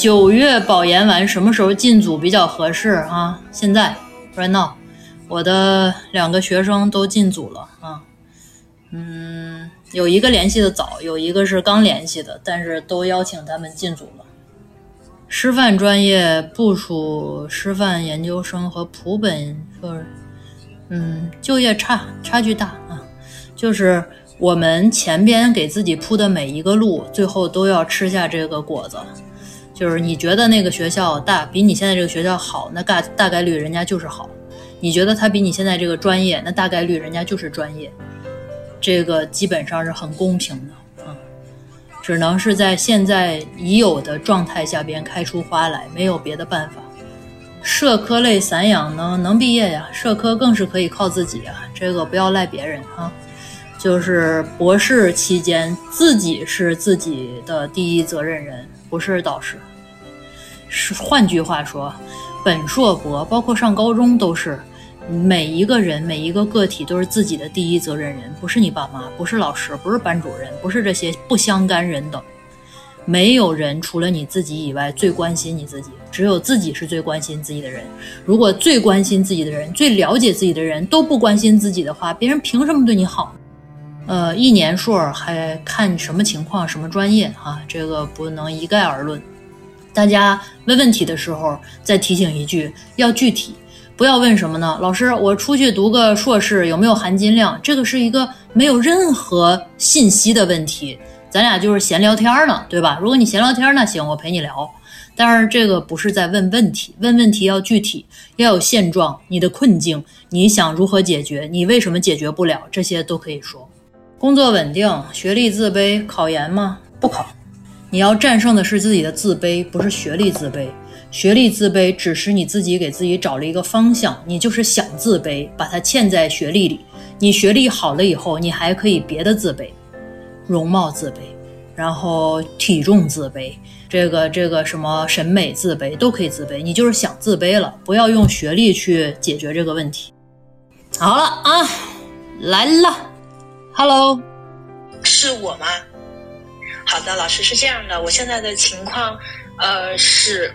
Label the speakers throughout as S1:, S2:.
S1: 九月保研完什么时候进组比较合适啊？现在，right now，我的两个学生都进组了啊。嗯，有一个联系的早，有一个是刚联系的，但是都邀请他们进组了。师范专业部署师范研究生和普本就是，嗯，就业差差距大啊，就是我们前边给自己铺的每一个路，最后都要吃下这个果子。就是你觉得那个学校大比你现在这个学校好，那大大概率人家就是好；你觉得他比你现在这个专业，那大概率人家就是专业。这个基本上是很公平的啊，只能是在现在已有的状态下边开出花来，没有别的办法。社科类散养呢，能毕业呀，社科更是可以靠自己啊，这个不要赖别人啊。就是博士期间，自己是自己的第一责任人，不是导师。是换句话说，本硕博包括上高中都是。每一个人，每一个个体都是自己的第一责任人，不是你爸妈，不是老师，不是班主任，不是这些不相干人等。没有人除了你自己以外最关心你自己，只有自己是最关心自己的人。如果最关心自己的人、最了解自己的人都不关心自己的话，别人凭什么对你好？呃，一年硕还看什么情况、什么专业啊？这个不能一概而论。大家问问题的时候，再提醒一句，要具体。不要问什么呢？老师，我出去读个硕士有没有含金量？这个是一个没有任何信息的问题，咱俩就是闲聊天呢，对吧？如果你闲聊天，那行，我陪你聊。但是这个不是在问问题，问问题要具体，要有现状，你的困境，你想如何解决？你为什么解决不了？这些都可以说。工作稳定，学历自卑，考研吗？不考。你要战胜的是自己的自卑，不是学历自卑。学历自卑只是你自己给自己找了一个方向，你就是想自卑，把它嵌在学历里。你学历好了以后，你还可以别的自卑，容貌自卑，然后体重自卑，这个这个什么审美自卑都可以自卑。你就是想自卑了，不要用学历去解决这个问题。好了啊，来了，Hello，
S2: 是我吗？好的，老师是这样的，我现在的情况，呃是。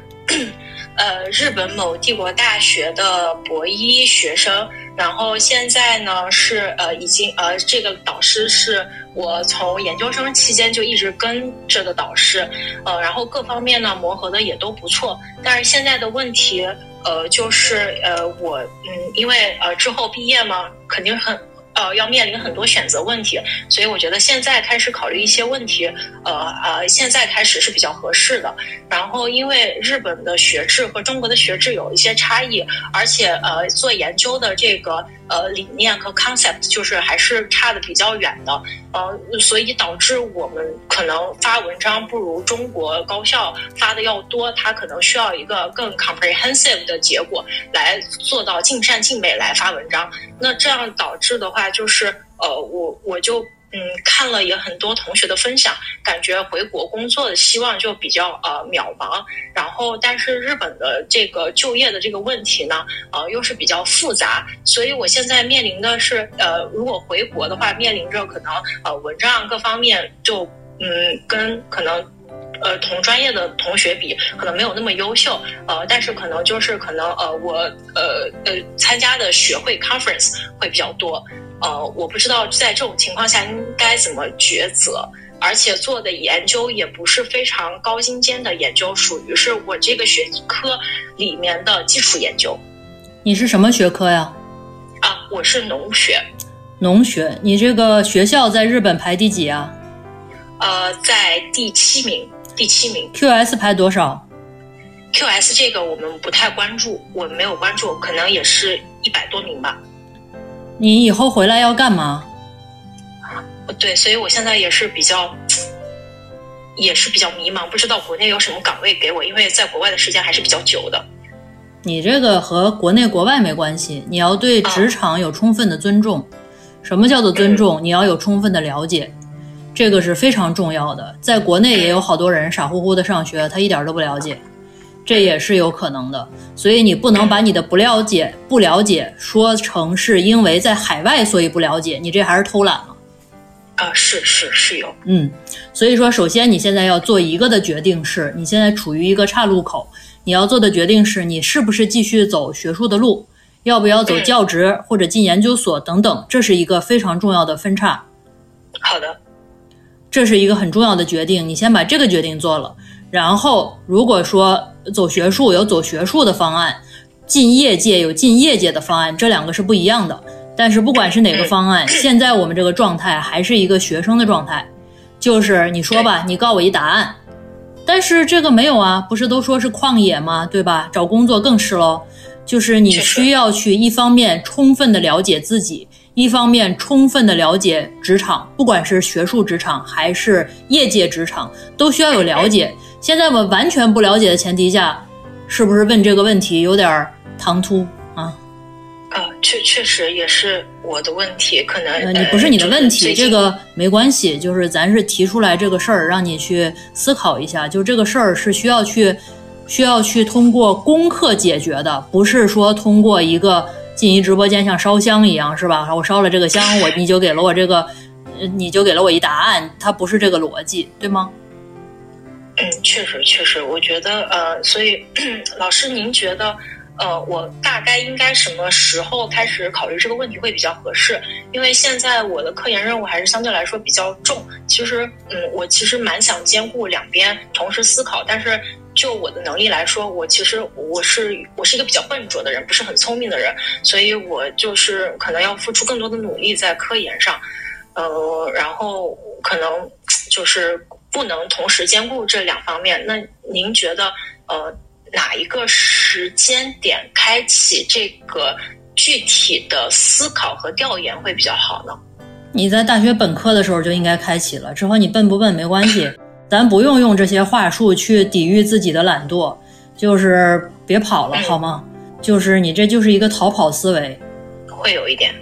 S2: 呃，日本某帝国大学的博一学生，然后现在呢是呃已经呃这个导师是我从研究生期间就一直跟着的导师，呃，然后各方面呢磨合的也都不错，但是现在的问题呃就是呃我嗯因为呃之后毕业嘛肯定很。呃，要面临很多选择问题，所以我觉得现在开始考虑一些问题，呃呃，现在开始是比较合适的。然后，因为日本的学制和中国的学制有一些差异，而且呃，做研究的这个。呃，理念和 concept 就是还是差的比较远的，呃，所以导致我们可能发文章不如中国高校发的要多，它可能需要一个更 comprehensive 的结果来做到尽善尽美来发文章。那这样导致的话，就是呃，我我就。嗯，看了也很多同学的分享，感觉回国工作的希望就比较呃渺茫。然后，但是日本的这个就业的这个问题呢，呃，又是比较复杂。所以我现在面临的是，呃，如果回国的话，面临着可能呃文章各方面就嗯跟可能呃同专业的同学比，可能没有那么优秀。呃，但是可能就是可能呃我呃呃参加的学会 conference 会比较多。呃，我不知道在这种情况下应该怎么抉择，而且做的研究也不是非常高精尖的研究，属于是我这个学科里面的基础研究。
S1: 你是什么学科呀？
S2: 啊，我是农学。
S1: 农学，你这个学校在日本排第几啊？
S2: 呃，在第七名，第七名。
S1: QS 排多少
S2: QS 这个我们不太关注，我没有关注，可能也是一百多名吧。
S1: 你以后回来要干嘛？
S2: 对，所以我现在也是比较，也是比较迷茫，不知道国内有什么岗位给我，因为在国外的时间还是比较久的。
S1: 你这个和国内国外没关系，你要对职场有充分的尊重。什么叫做尊重？你要有充分的了解，这个是非常重要的。在国内也有好多人傻乎乎的上学，他一点都不了解，这也是有可能的。所以你不能把你的不了解、不了解说成是因为在海外所以不了解，你这还是偷懒了。
S2: 啊，是是是有，
S1: 嗯，所以说，首先你现在要做一个的决定是，你现在处于一个岔路口，你要做的决定是你是不是继续走学术的路，要不要走教职或者进研究所等等，这是一个非常重要的分叉。
S2: 好的，
S1: 这是一个很重要的决定，你先把这个决定做了，然后如果说走学术有走学术的方案，进业界有进业界的方案，这两个是不一样的。但是不管是哪个方案，现在我们这个状态还是一个学生的状态，就是你说吧，你告我一答案。但是这个没有啊，不是都说是旷野吗？对吧？找工作更是喽，就是你需要去一方面充分的了解自己，一方面充分的了解职场，不管是学术职场还是业界职场，都需要有了解。现在我完全不了解的前提下，是不是问这个问题有点唐突？
S2: 啊，啊确确实也是我的问题，可能
S1: 你不是你的问
S2: 题，
S1: 这个没关系，就是咱是提出来这个事儿，让你去思考一下，就这个事儿是需要去需要去通过功课解决的，不是说通过一个进一直播间像烧香一样，是吧？我烧了这个香，我你就给了我这个，你就给了我一答案，它不是这个逻辑，对吗？
S2: 嗯，确实确实，我觉得呃，所以 老师您觉得？呃，我大概应该什么时候开始考虑这个问题会比较合适？因为现在我的科研任务还是相对来说比较重。其实，嗯，我其实蛮想兼顾两边同时思考，但是就我的能力来说，我其实我是我是一个比较笨拙的人，不是很聪明的人，所以我就是可能要付出更多的努力在科研上，呃，然后可能就是不能同时兼顾这两方面。那您觉得，呃？哪一个时间点开启这个具体的思考和调研会比较好呢？
S1: 你在大学本科的时候就应该开启了。之后你笨不笨没关系，咱不用用这些话术去抵御自己的懒惰，就是别跑了好吗？就是你这就是一个逃跑思维，
S2: 会有一点，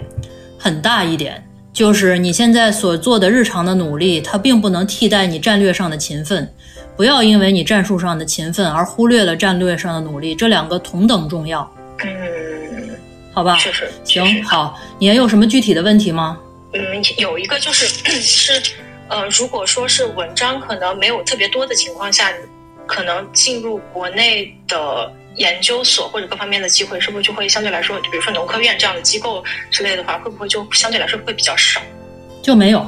S1: 很大一点。就是你现在所做的日常的努力，它并不能替代你战略上的勤奋。不要因为你战术上的勤奋而忽略了战略上的努力，这两个同等重要。
S2: 嗯，
S1: 好吧，
S2: 确实
S1: 行好。你还有什么具体的问题吗？
S2: 嗯，有一个就是是呃，如果说是文章可能没有特别多的情况下，可能进入国内的研究所或者各方面的机会，是不是就会相对来说，比如说农科院这样的机构之类的话，会不会就相对来说会比较少？
S1: 就没有？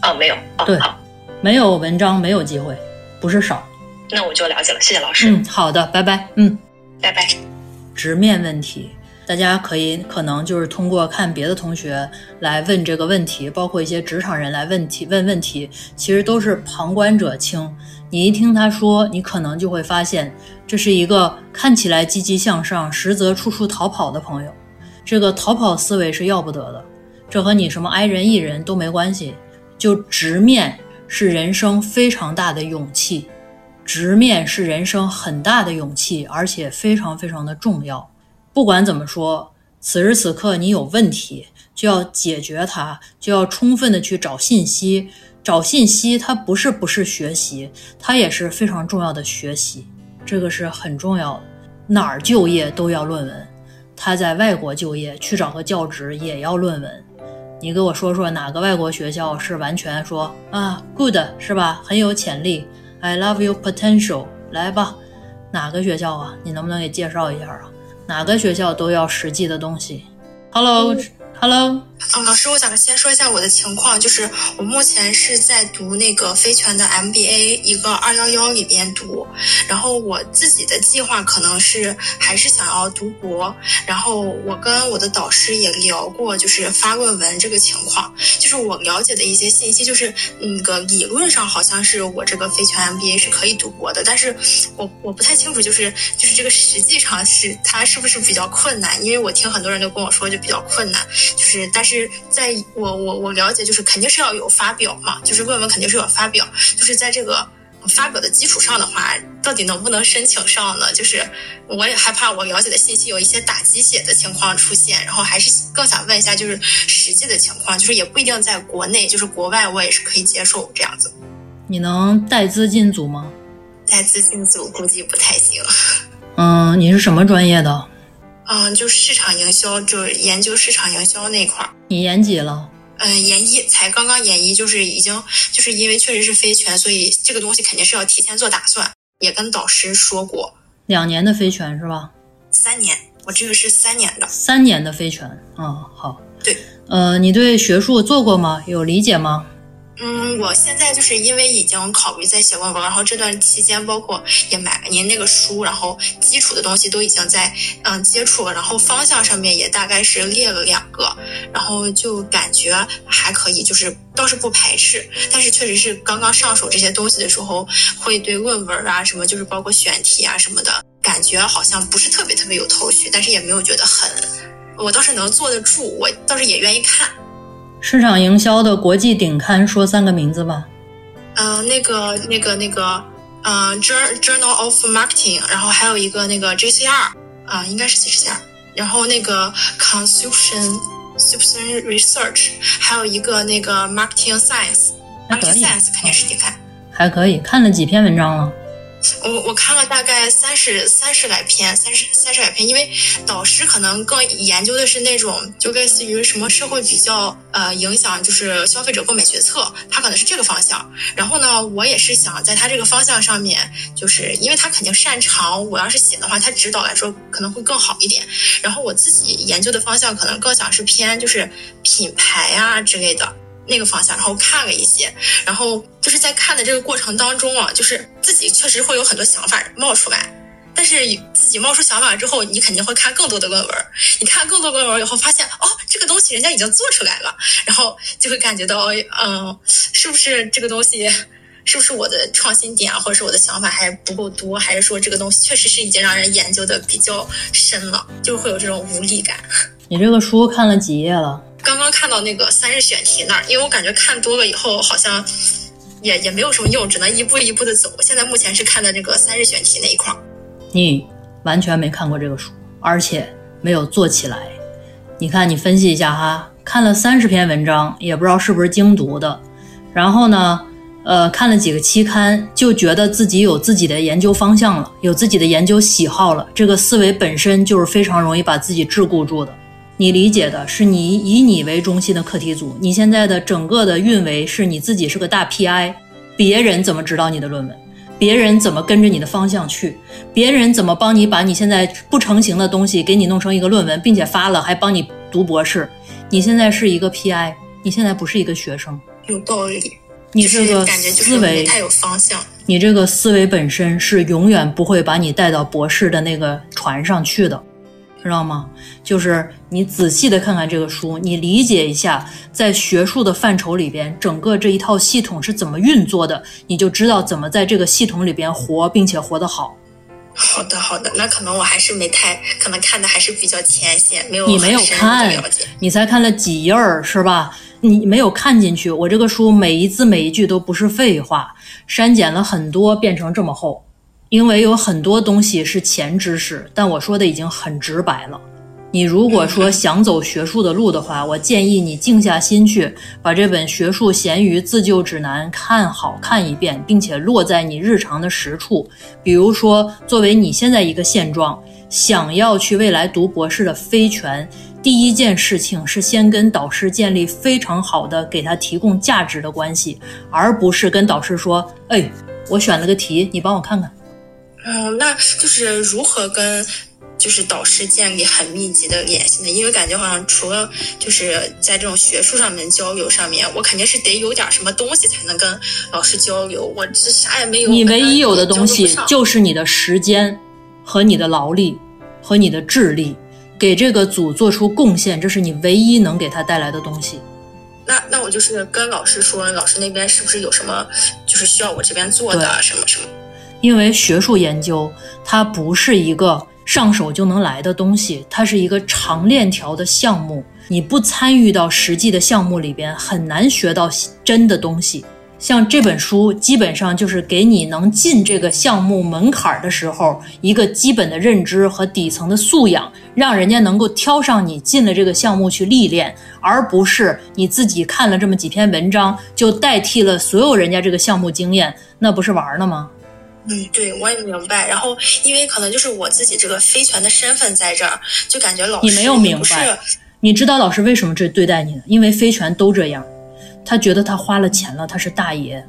S2: 啊，没有啊。
S1: 对，
S2: 好，
S1: 没有文章，没有机会。不是少，
S2: 那我就了解了，谢谢老师。
S1: 嗯，好的，拜拜。嗯，
S2: 拜拜。
S1: 直面问题，大家可以可能就是通过看别的同学来问这个问题，包括一些职场人来问题问问题，其实都是旁观者清。你一听他说，你可能就会发现，这是一个看起来积极向上，实则处处逃跑的朋友。这个逃跑思维是要不得的，这和你什么挨人、艺人都没关系，就直面。是人生非常大的勇气，直面是人生很大的勇气，而且非常非常的重要。不管怎么说，此时此刻你有问题，就要解决它，就要充分的去找信息。找信息，它不是不是学习，它也是非常重要的学习，这个是很重要的。哪儿就业都要论文，他在外国就业去找个教职也要论文。你给我说说哪个外国学校是完全说啊，good 是吧？很有潜力，I love your potential，来吧，哪个学校啊？你能不能给介绍一下啊？哪个学校都要实际的东西。Hello Hello，。
S3: 嗯，老师，我想先说一下我的情况，就是我目前是在读那个飞泉的 MBA 一个二幺幺里边读，然后我自己的计划可能是还是想要读博，然后我跟我的导师也聊过，就是发论文这个情况，就是我了解的一些信息，就是那个理论上好像是我这个飞泉 MBA 是可以读博的，但是我我不太清楚，就是就是这个实际上是它是不是比较困难，因为我听很多人都跟我说就比较困难，就是但是。在我我我了解，就是肯定是要有发表嘛，就是论文肯定是有发表，就是在这个发表的基础上的话，到底能不能申请上呢？就是我也害怕我了解的信息有一些打鸡血的情况出现，然后还是更想问一下，就是实际的情况，就是也不一定在国内，就是国外我也是可以接受这样子。
S1: 你能带资进组吗？
S3: 带资进组估计不太行。
S1: 嗯，你是什么专业的？
S3: 嗯，就市场营销，就是研究市场营销那块儿。
S1: 你研几了？
S3: 嗯，研一，才刚刚研一，就是已经，就是因为确实是非全，所以这个东西肯定是要提前做打算。也跟导师说过，
S1: 两年的非全是吧？
S3: 三年，我这个是三年的。
S1: 三年的非全，嗯，好。
S3: 对。
S1: 呃，你对学术做过吗？有理解吗？
S3: 嗯，我现在就是因为已经考虑在写论文，然后这段期间包括也买了您那个书，然后基础的东西都已经在嗯接触了，然后方向上面也大概是列了两个，然后就感觉还可以，就是倒是不排斥，但是确实是刚刚上手这些东西的时候，会对论文啊什么，就是包括选题啊什么的，感觉好像不是特别特别有头绪，但是也没有觉得很，我倒是能坐得住，我倒是也愿意看。
S1: 市场营销的国际顶刊，说三个名字吧。
S3: 呃，那个、那个、那个，呃，Journal of Marketing，然后还有一个那个 JCR，啊，应该是 JCR，然后那个 Consumption Consumption Research，还有一个那个 Marketing Science，Marketing Science 肯定是顶刊。
S1: 还可以，看了几篇文章了。
S3: 我我看了大概三十三十来篇，三十三十来篇，因为导师可能更研究的是那种，就类似于什么社会比较呃影响，就是消费者购买决策，他可能是这个方向。然后呢，我也是想在他这个方向上面，就是因为他肯定擅长，我要是写的话，他指导来说可能会更好一点。然后我自己研究的方向可能更想是偏就是品牌啊之类的。那个方向，然后看了一些，然后就是在看的这个过程当中啊，就是自己确实会有很多想法冒出来，但是自己冒出想法之后，你肯定会看更多的论文，你看更多论文以后，发现哦，这个东西人家已经做出来了，然后就会感觉到，嗯，是不是这个东西，是不是我的创新点，或者是我的想法还不够多，还是说这个东西确实是已经让人研究的比较深了，就会有这种无力感。
S1: 你这个书看了几页了？
S3: 刚刚看到那个三日选题那儿，因为我感觉看多了以后好像也也没有什么用，只能一步一步的走。我现在目前是看的这个三日选题那一块儿。
S1: 你完全没看过这个书，而且没有做起来。你看，你分析一下哈，看了三十篇文章，也不知道是不是精读的。然后呢，呃，看了几个期刊，就觉得自己有自己的研究方向了，有自己的研究喜好了。这个思维本身就是非常容易把自己桎梏住的。你理解的是你以你为中心的课题组，你现在的整个的运维是你自己是个大 PI，别人怎么指导你的论文？别人怎么跟着你的方向去？别人怎么帮你把你现在不成型的东西给你弄成一个论文，并且发了，还帮你读博士？你现在是一个 PI，你现在不是一个学生。
S3: 有道理。
S1: 你这个思维
S3: 太有方向。
S1: 你这个思维本身是永远不会把你带到博士的那个船上去的。知道吗？就是你仔细的看看这个书，你理解一下，在学术的范畴里边，整个这一套系统是怎么运作的，你就知道怎么在这个系统里边活，并且活得好。
S3: 好的，好的，那可能我还是没太，可能看的还是比较浅显，没有
S1: 你没有看，你才看了几页儿是吧？你没有看进去，我这个书每一字每一句都不是废话，删减了很多，变成这么厚。因为有很多东西是前知识，但我说的已经很直白了。你如果说想走学术的路的话，我建议你静下心去，把这本《学术闲鱼自救指南》看好看一遍，并且落在你日常的实处。比如说，作为你现在一个现状，想要去未来读博士的非全，第一件事情是先跟导师建立非常好的给他提供价值的关系，而不是跟导师说：“哎，我选了个题，你帮我看看。”
S3: 嗯，那就是如何跟，就就是导师建立很密集的联系呢？因为感觉好像除了就是在这种学术上面交流上面，我肯定是得有点什么东西才能跟老师交流。我这啥也没有。
S1: 你唯一有的东西就是你的时间和你的劳力和你的智力，给这个组做出贡献，这是你唯一能给他带来的东西。
S3: 那那我就是跟老师说，老师那边是不是有什么就是需要我这边做的什么什么？
S1: 因为学术研究它不是一个上手就能来的东西，它是一个长链条的项目。你不参与到实际的项目里边，很难学到真的东西。像这本书，基本上就是给你能进这个项目门槛的时候一个基本的认知和底层的素养，让人家能够挑上你进了这个项目去历练，而不是你自己看了这么几篇文章就代替了所有人家这个项目经验，那不是玩儿呢吗？
S3: 嗯，对，我也明白。然后，因为可能就是我自己这个非全的身份在这儿，就感觉老师
S1: 你没有明白。你知道老师为什么这对待你呢？因为非全都这样，他觉得他花了钱了，他是大爷。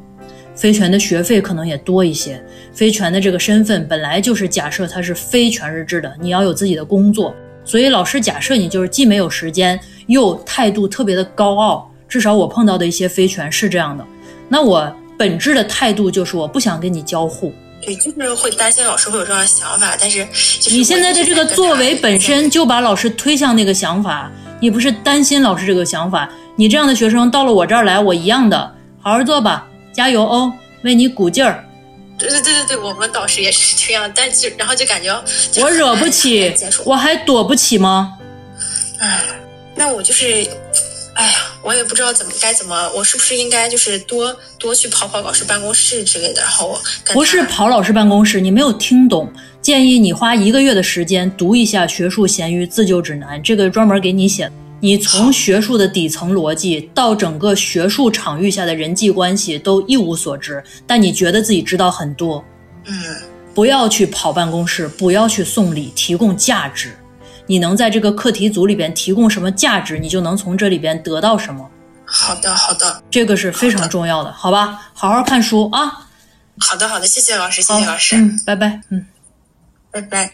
S1: 非全的学费可能也多一些，非全的这个身份本来就是假设他是非全日制的，你要有自己的工作，所以老师假设你就是既没有时间，又态度特别的高傲。至少我碰到的一些非全是这样的。那我本质的态度就是我不想跟你交互。
S3: 对，就是会担心老师会有这样的想法，但是
S1: 你现在的这个作为本身就把老师推向那个想法，你不是担心老师这个想法，你这样的学生到了我这儿来，我一样的，好好做吧，加油哦，为你鼓劲儿。
S3: 对对对对对，我们导师也是这样，但就然后就感觉
S1: 我惹不起，我还躲不起吗？
S3: 唉，那我就是。哎呀，我也不知道怎么该怎么，我是不是应该就是多多去跑跑老师办公室之类的？然后
S1: 不是跑老师办公室，你没有听懂。建议你花一个月的时间读一下《学术咸鱼自救指南》，这个专门给你写。你从学术的底层逻辑到整个学术场域下的人际关系都一无所知，但你觉得自己知道很多。
S3: 嗯，
S1: 不要去跑办公室，不要去送礼，提供价值。你能在这个课题组里边提供什么价值，你就能从这里边得到什么。
S3: 好的，好的，
S1: 这个是非常重要的，好吧？好好看书啊。
S3: 好的，好的，谢谢老师，谢谢老师。
S1: 嗯，拜拜，嗯，
S3: 拜拜。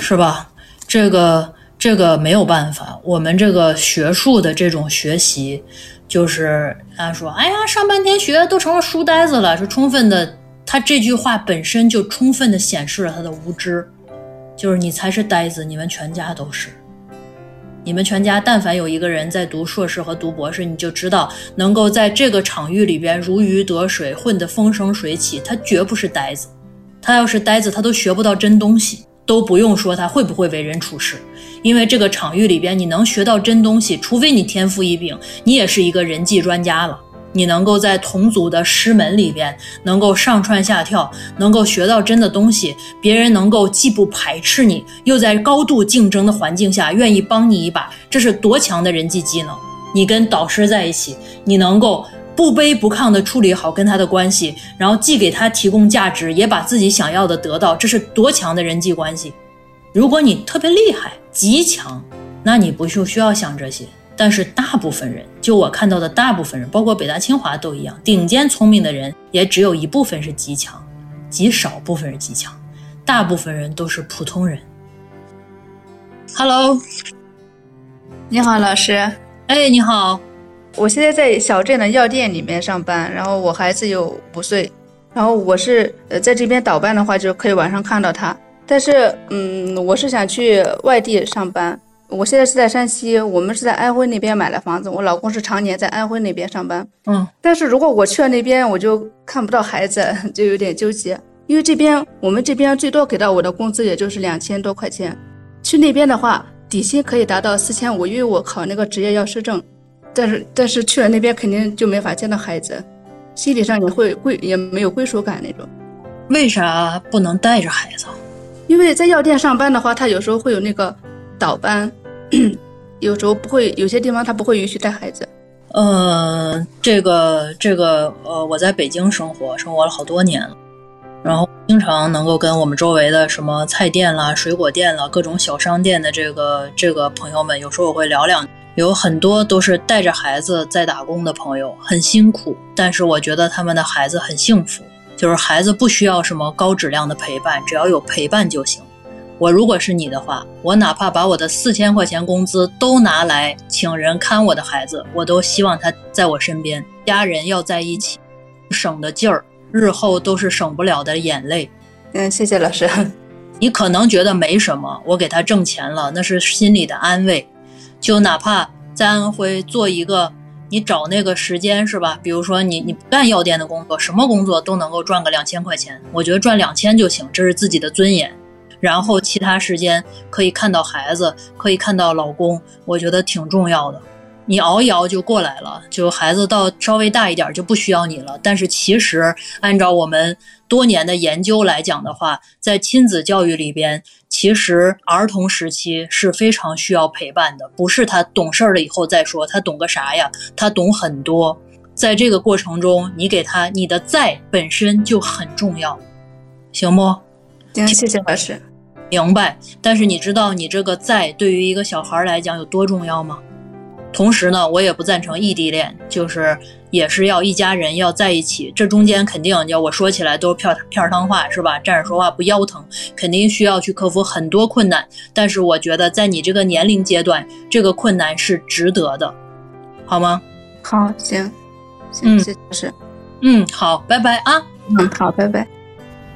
S1: 是吧？这个这个没有办法，我们这个学术的这种学习，就是他说，哎呀，上半天学都成了书呆子了，是充分的。他这句话本身就充分的显示了他的无知。就是你才是呆子，你们全家都是。你们全家但凡有一个人在读硕士和读博士，你就知道能够在这个场域里边如鱼得水，混得风生水起，他绝不是呆子。他要是呆子，他都学不到真东西，都不用说他会不会为人处事，因为这个场域里边你能学到真东西，除非你天赋异禀，你也是一个人际专家了。你能够在同组的师门里边能够上蹿下跳，能够学到真的东西，别人能够既不排斥你，又在高度竞争的环境下愿意帮你一把，这是多强的人际技能！你跟导师在一起，你能够不卑不亢地处理好跟他的关系，然后既给他提供价值，也把自己想要的得到，这是多强的人际关系！如果你特别厉害、极强，那你不就需要想这些。但是大部分人，就我看到的大部分人，包括北大清华都一样，顶尖聪明的人也只有一部分是极强，极少部分是极强，大部分人都是普通人。Hello，
S4: 你好，老师。
S1: 哎，你好。
S4: 我现在在小镇的药店里面上班，然后我孩子有五岁，然后我是呃在这边倒班的话，就可以晚上看到他。但是，嗯，我是想去外地上班。我现在是在山西，我们是在安徽那边买了房子。我老公是常年在安徽那边上班。
S1: 嗯，
S4: 但是如果我去了那边，我就看不到孩子，就有点纠结。因为这边我们这边最多给到我的工资也就是两千多块钱，去那边的话底薪可以达到四千五，因为我考那个职业药师证。但是但是去了那边肯定就没法见到孩子，心理上也会归也没有归属感那种。
S1: 为啥不能带着孩子？
S4: 因为在药店上班的话，他有时候会有那个倒班。有时候不会，有些地方他不会允许带孩子。
S1: 呃，这个这个呃，我在北京生活，生活了好多年了，然后经常能够跟我们周围的什么菜店啦、水果店啦、各种小商店的这个这个朋友们，有时候我会聊两，有很多都是带着孩子在打工的朋友，很辛苦，但是我觉得他们的孩子很幸福，就是孩子不需要什么高质量的陪伴，只要有陪伴就行。我如果是你的话，我哪怕把我的四千块钱工资都拿来请人看我的孩子，我都希望他在我身边，家人要在一起，省的劲儿，日后都是省不了的眼泪。
S4: 嗯，谢谢老师。
S1: 你可能觉得没什么，我给他挣钱了，那是心里的安慰。就哪怕在安徽做一个，你找那个时间是吧？比如说你你不干药店的工作，什么工作都能够赚个两千块钱，我觉得赚两千就行，这是自己的尊严。然后其他时间可以看到孩子，可以看到老公，我觉得挺重要的。你熬一熬就过来了，就孩子到稍微大一点就不需要你了。但是其实按照我们多年的研究来讲的话，在亲子教育里边，其实儿童时期是非常需要陪伴的。不是他懂事儿了以后再说，他懂个啥呀？他懂很多。在这个过程中，你给他你的在本身就很重要，行不？
S4: 行，谢谢老师。
S1: 明白。但是你知道你这个在对于一个小孩来讲有多重要吗？同时呢，我也不赞成异地恋，就是也是要一家人要在一起。这中间肯定要我说起来都是片片汤话，是吧？站着说话不腰疼，肯定需要去克服很多困难。但是我觉得在你这个年龄阶段，这个困难是值得的，好吗？
S4: 好，行，行，谢谢老师。
S1: 嗯，好，拜拜啊。
S4: 嗯，好，拜拜。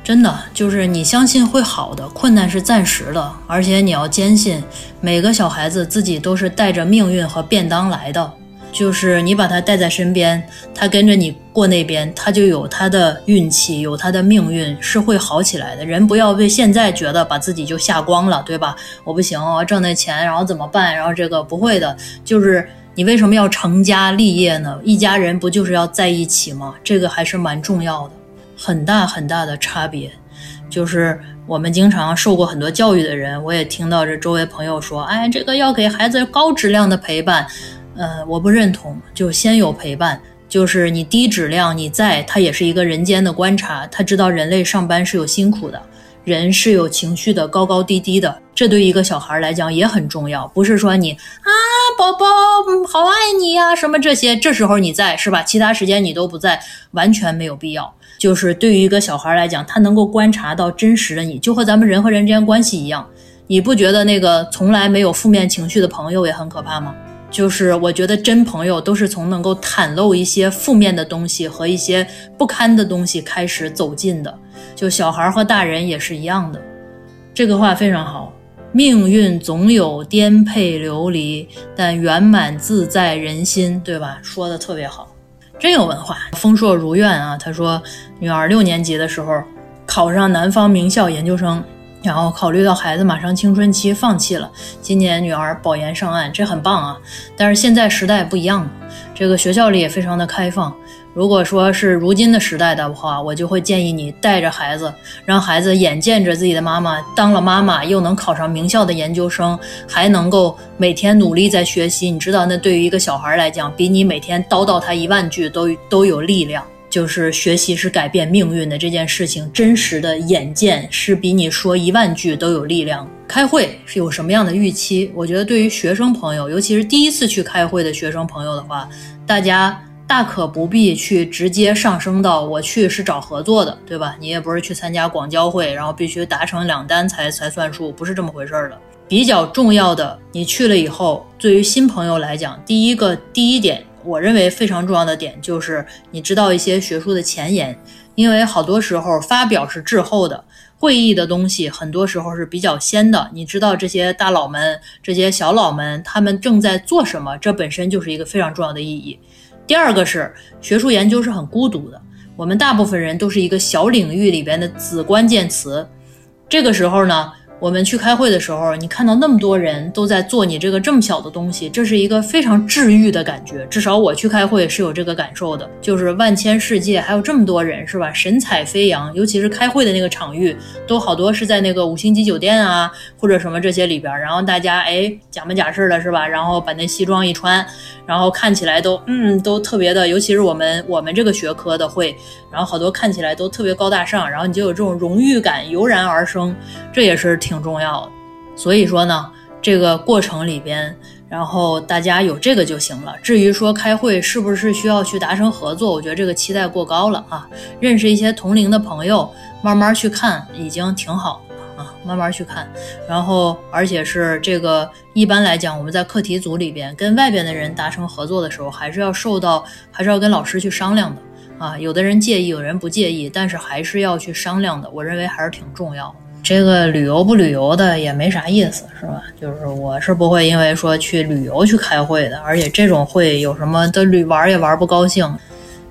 S1: 真的就是你相信会好的，困难是暂时的，而且你要坚信每个小孩子自己都是带着命运和便当来的，就是你把他带在身边，他跟着你过那边，他就有他的运气，有他的命运是会好起来的。人不要为现在觉得把自己就吓光了，对吧？我不行，我挣那钱，然后怎么办？然后这个不会的，就是你为什么要成家立业呢？一家人不就是要在一起吗？这个还是蛮重要的。很大很大的差别，就是我们经常受过很多教育的人，我也听到这周围朋友说，哎，这个要给孩子高质量的陪伴，呃，我不认同，就先有陪伴，就是你低质量，你在他也是一个人间的观察，他知道人类上班是有辛苦的，人是有情绪的，高高低低的，这对一个小孩来讲也很重要，不是说你啊，宝宝好爱你呀，什么这些，这时候你在是吧？其他时间你都不在，完全没有必要。就是对于一个小孩来讲，他能够观察到真实的你，就和咱们人和人之间关系一样。你不觉得那个从来没有负面情绪的朋友也很可怕吗？就是我觉得真朋友都是从能够袒露一些负面的东西和一些不堪的东西开始走近的。就小孩和大人也是一样的。这个话非常好，命运总有颠沛流离，但圆满自在人心，对吧？说的特别好。真有文化，丰硕如愿啊！他说，女儿六年级的时候考上南方名校研究生，然后考虑到孩子马上青春期，放弃了。今年女儿保研上岸，这很棒啊！但是现在时代不一样了，这个学校里也非常的开放。如果说是如今的时代的话，我就会建议你带着孩子，让孩子眼见着自己的妈妈当了妈妈，又能考上名校的研究生，还能够每天努力在学习。你知道，那对于一个小孩来讲，比你每天叨叨他一万句都都有力量。就是学习是改变命运的这件事情，真实的眼见是比你说一万句都有力量。开会是有什么样的预期？我觉得对于学生朋友，尤其是第一次去开会的学生朋友的话，大家。大可不必去直接上升到我去是找合作的，对吧？你也不是去参加广交会，然后必须达成两单才才算数，不是这么回事儿的。比较重要的，你去了以后，对于新朋友来讲，第一个第一点，我认为非常重要的点就是你知道一些学术的前沿，因为好多时候发表是滞后的，会议的东西很多时候是比较先的。你知道这些大佬们、这些小佬们他们正在做什么，这本身就是一个非常重要的意义。第二个是学术研究是很孤独的，我们大部分人都是一个小领域里边的子关键词，这个时候呢。我们去开会的时候，你看到那么多人都在做你这个这么小的东西，这是一个非常治愈的感觉。至少我去开会是有这个感受的，就是万千世界还有这么多人，是吧？神采飞扬，尤其是开会的那个场域，都好多是在那个五星级酒店啊，或者什么这些里边。然后大家哎假模假式的，是吧？然后把那西装一穿，然后看起来都嗯都特别的，尤其是我们我们这个学科的会，然后好多看起来都特别高大上，然后你就有这种荣誉感油然而生，这也是。挺重要的，所以说呢，这个过程里边，然后大家有这个就行了。至于说开会是不是需要去达成合作，我觉得这个期待过高了啊。认识一些同龄的朋友，慢慢去看，已经挺好啊。慢慢去看。然后，而且是这个一般来讲，我们在课题组里边跟外边的人达成合作的时候，还是要受到，还是要跟老师去商量的啊。有的人介意，有人不介意，但是还是要去商量的。我认为还是挺重要的。这个旅游不旅游的也没啥意思，是吧？就是我是不会因为说去旅游去开会的，而且这种会有什么的旅玩也玩不高兴，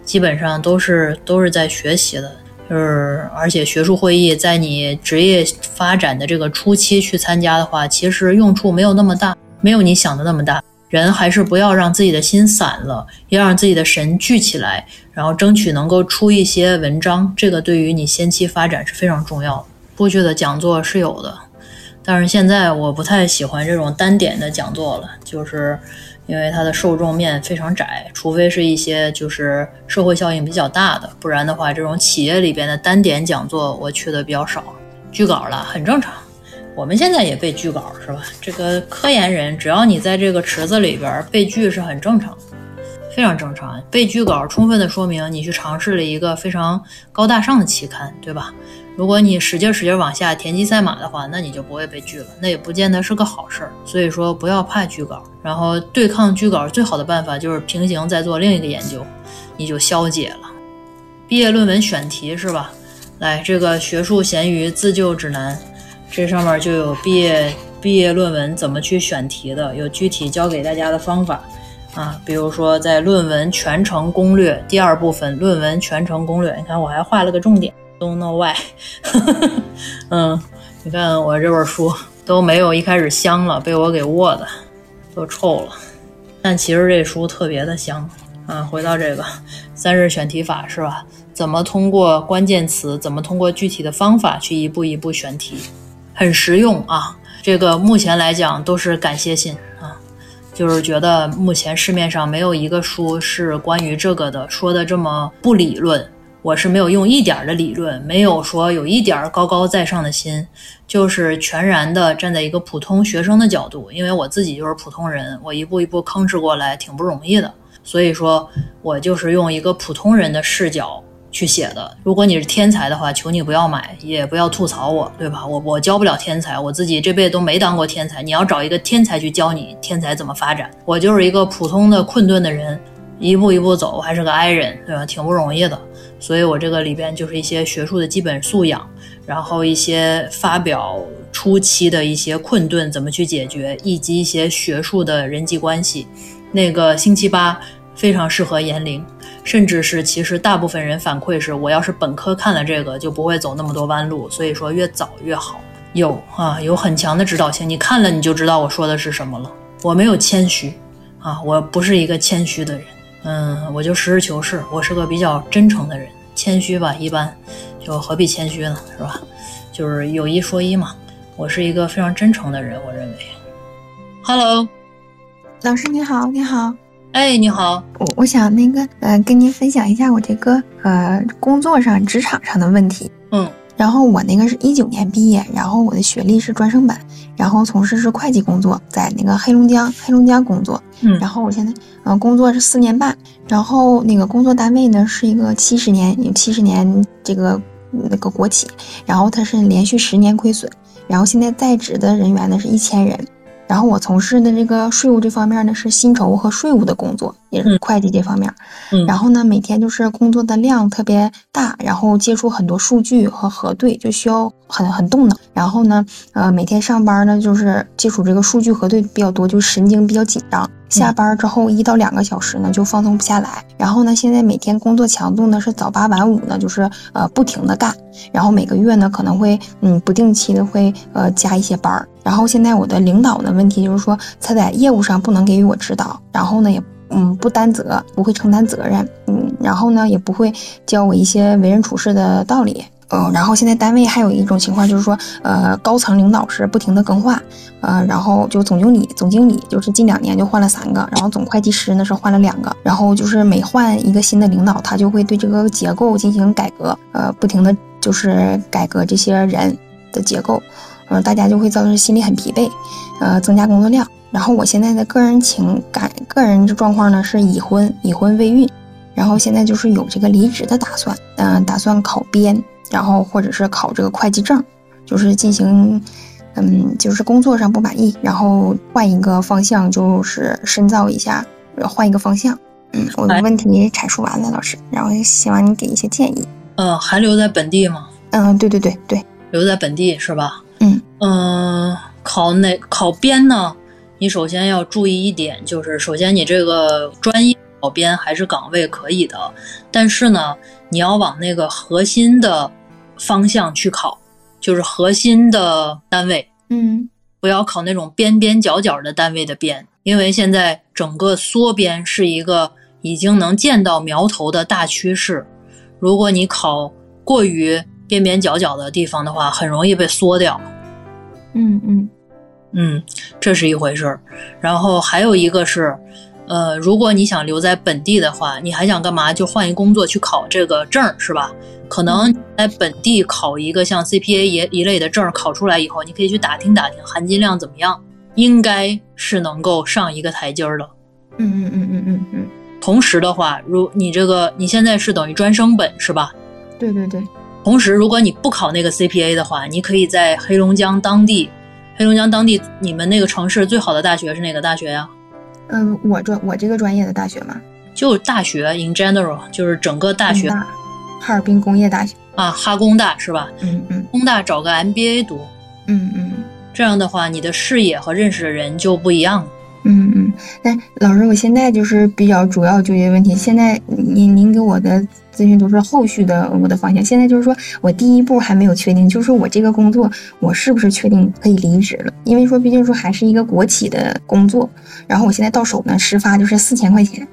S1: 基本上都是都是在学习的。就是而且学术会议在你职业发展的这个初期去参加的话，其实用处没有那么大，没有你想的那么大。人还是不要让自己的心散了，要让自己的神聚起来，然后争取能够出一些文章。这个对于你先期发展是非常重要的。过去的讲座是有的，但是现在我不太喜欢这种单点的讲座了，就是因为它的受众面非常窄，除非是一些就是社会效应比较大的，不然的话，这种企业里边的单点讲座我去的比较少。拒稿了很正常，我们现在也被拒稿是吧？这个科研人只要你在这个池子里边被拒是很正常，非常正常。被拒稿充分的说明你去尝试了一个非常高大上的期刊，对吧？如果你使劲使劲往下田忌赛马的话，那你就不会被拒了，那也不见得是个好事儿。所以说不要怕拒稿，然后对抗拒稿最好的办法就是平行再做另一个研究，你就消解了。毕业论文选题是吧？来，这个学术咸鱼自救指南，这上面就有毕业毕业论文怎么去选题的，有具体教给大家的方法啊。比如说在论文全程攻略第二部分，论文全程攻略，你看我还画了个重点。Don't know why，嗯，你看我这本书都没有一开始香了，被我给握的都臭了。但其实这书特别的香啊。回到这个三日选题法是吧？怎么通过关键词，怎么通过具体的方法去一步一步选题，很实用啊。这个目前来讲都是感谢信啊，就是觉得目前市面上没有一个书是关于这个的，说的这么不理论。我是没有用一点的理论，没有说有一点高高在上的心，就是全然的站在一个普通学生的角度，因为我自己就是普通人，我一步一步吭哧过来挺不容易的，所以说我就是用一个普通人的视角去写的。如果你是天才的话，求你不要买，也不要吐槽我，对吧？我我教不了天才，我自己这辈子都没当过天才。你要找一个天才去教你天才怎么发展，我就是一个普通的困顿的人，一步一步走，还是个 i 人，对吧？挺不容易的。所以，我这个里边就是一些学术的基本素养，然后一些发表初期的一些困顿怎么去解决，以及一些学术的人际关系。那个星期八非常适合研龄，甚至是其实大部分人反馈是，我要是本科看了这个，就不会走那么多弯路。所以说越早越好。有啊，有很强的指导性，你看了你就知道我说的是什么了。我没有谦虚啊，我不是一个谦虚的人。嗯，我就实事求是，我是个比较真诚的人，谦虚吧，一般，就何必谦虚呢，是吧？就是有一说一嘛，我是一个非常真诚的人，我认为。Hello，
S5: 老师你好，你好，
S1: 哎，你好，
S5: 我我想那个，呃，跟您分享一下我这个呃工作上、职场上的问题。
S1: 嗯。
S5: 然后我那个是一九年毕业，然后我的学历是专升本，然后从事是会计工作，在那个黑龙江黑龙江工作。
S1: 嗯，
S5: 然后我现在呃工作是四年半，然后那个工作单位呢是一个七十年有七十年这个那个国企，然后它是连续十年亏损，然后现在在职的人员呢是一千人。然后我从事的这个税务这方面呢，是薪酬和税务的工作，也是会计这方面。
S1: 嗯，
S5: 然后呢，每天就是工作的量特别大，然后接触很多数据和核对，就需要很很动脑。然后呢，呃，每天上班呢，就是接触这个数据核对比较多，就神经比较紧张。下班之后一到两个小时呢，就放松不下来。然后呢，现在每天工作强度呢是早八晚五呢，就是呃不停的干。然后每个月呢可能会嗯不定期的会呃加一些班儿。然后现在我的领导呢问题就是说他在业务上不能给予我指导，然后呢也嗯不担责，不会承担责任，嗯，然后呢也不会教我一些为人处事的道理。嗯，然后现在单位还有一种情况，就是说，呃，高层领导是不停的更换，呃，然后就总经理，总经理就是近两年就换了三个，然后总会计师呢是换了两个，然后就是每换一个新的领导，他就会对这个结构进行改革，呃，不停的就是改革这些人的结构，嗯，大家就会造成心里很疲惫，呃，增加工作量。然后我现在的个人情感、个人状况呢是已婚，已婚未孕，然后现在就是有这个离职的打算，嗯，打算考编。然后或者是考这个会计证，就是进行，嗯，就是工作上不满意，然后换一个方向，就是深造一下，换一个方向。嗯，我的问题阐述完了，老师，然后希望你给一些建议。
S1: 嗯，还留在本地吗？
S5: 嗯，对对对对，
S1: 留在本地是吧？
S5: 嗯
S1: 嗯，考哪考编呢？你首先要注意一点，就是首先你这个专业考编还是岗位可以的，但是呢，你要往那个核心的方向去考，就是核心的单位，
S5: 嗯
S1: 不要考那种边边角角的单位的边，因为现在整个缩编是一个已经能见到苗头的大趋势。如果你考过于边边角角的地方的话，很容易被缩掉。
S5: 嗯嗯
S1: 嗯，这是一回事儿。然后还有一个是，呃，如果你想留在本地的话，你还想干嘛？就换一工作去考这个证儿，是吧？可能在本地考一个像 CPA 一一类的证儿，考出来以后，你可以去打听打听含金量怎么样，应该是能够上一个台阶儿的。
S5: 嗯嗯嗯嗯嗯嗯，
S1: 同时的话，如你这个你现在是等于专升本是吧？
S5: 对对对，
S1: 同时，如果你不考那个 CPA 的话，你可以在黑龙江当地，黑龙江当地你们那个城市最好的大学是哪个大学呀、
S5: 嗯，我专我这个专业的大学嘛，
S1: 就大学 in general，就是整个大学
S5: 大，哈尔滨工业大学。
S1: 啊，哈工大是吧？
S5: 嗯嗯
S1: 工大找个 MBA 读，
S5: 嗯嗯
S1: 这样的话，你的视野和认识的人就不一样了。
S5: 嗯嗯。那老师，我现在就是比较主要纠结问题。现在您您给我的咨询都是后续的我的方向。现在就是说我第一步还没有确定，就是说我这个工作我是不是确定可以离职了？因为说毕竟说还是一个国企的工作，然后我现在到手呢，实发就是四千块钱。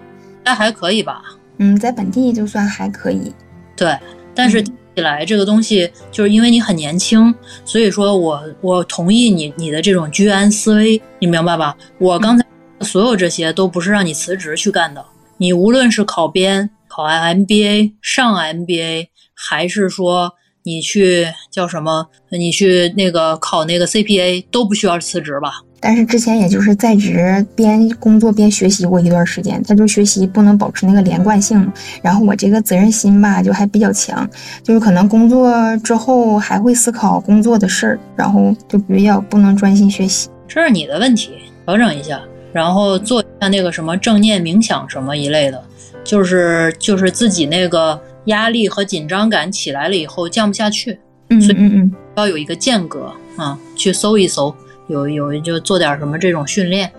S1: 那还可以吧？
S5: 嗯，在本地就算还可以。
S1: 对，但是起来这个东西，就是因为你很年轻，所以说我我同意你你的这种居安思危，你明白吧？我刚才所有这些都不是让你辞职去干的，你无论是考编、考完 MBA、上 MBA，还是说你去叫什么，你去那个考那个 CPA，都不需要辞职吧？
S5: 但是之前也就是在职边工作边学习过一段时间，他就学习不能保持那个连贯性，然后我这个责任心吧就还比较强，就是可能工作之后还会思考工作的事儿，然后就比较不能专心学习。
S1: 这是你的问题，调整一下，然后做一下那个什么正念冥想什么一类的，就是就是自己那个压力和紧张感起来了以后降不下去，
S5: 嗯嗯嗯。
S1: 要有一个间隔啊，去搜一搜，有有就做点什么这种训练，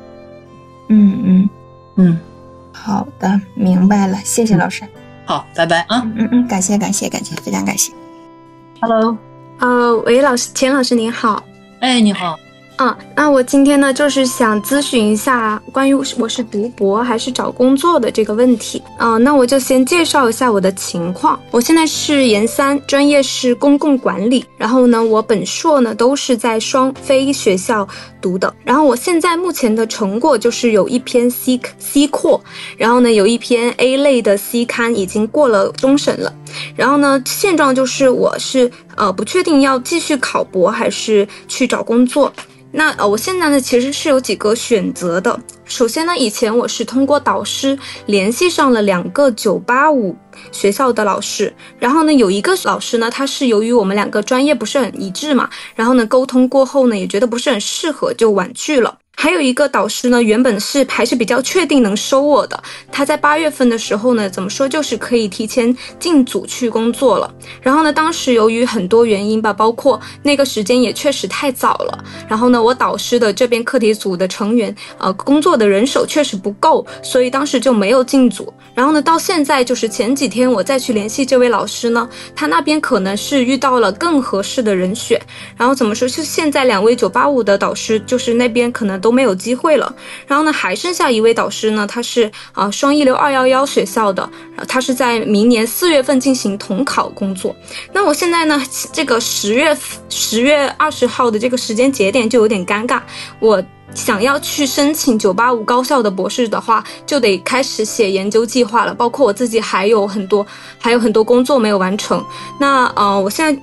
S5: 嗯嗯，
S1: 嗯，
S5: 好的，明白了，谢谢老师。
S1: 好，拜拜啊。
S5: 嗯嗯，感谢感谢感谢，非常感谢。
S1: ，Hello，
S6: 呃，喂，老师，钱老师您好。
S1: 哎，你好，
S6: 啊，那我今天呢，就是想咨询一下关于我是读博还是找工作的这个问题。啊、那我就先介绍一下我的情况。我现在是研三，专业是公共管理。然后呢，我本硕呢都是在双非学校读的。然后我现在目前的成果就是有一篇 C C 扩，然后呢有一篇 A 类的 C 刊已经过了终审了。然后呢，现状就是我是呃不确定要继续考博还是去找工作。那呃，我现在呢其实是有几个选择的。首先呢，以前我是通过导师联系上了两个985学校的老师，然后呢，有一个老师呢，他是由于我们两个专业不是很一致嘛，然后呢，沟通过后呢，也觉得不是很适合，就婉拒了。还有一个导师呢，原本是还是比较确定能收我的，他在八月份的时候呢，怎么说就是可以提前进组去工作了。然后呢，当时由于很多原因吧，包括那个时间也确实太早了，然后呢，我导师的这边课题组的成员，呃，工作的人手确实不够，所以当时就没有进组。然后呢，到现在就是前几天我再去联系这位老师呢，他那边可能是遇到了更合适的人选。然后怎么说，就现在两位九八五的导师，就是那边可能都没有机会了。然后呢，还剩下一位导师呢，他是啊、双一流二幺幺学校的，他是在明年四月份进行统考工作。那我现在呢，这个十月十月二十号的这个时间节点就有点尴尬，我。想要去申请九八五高校的博士的话，就得开始写研究计划了。包括我自己还有很多还有很多工作没有完成。那呃，我现在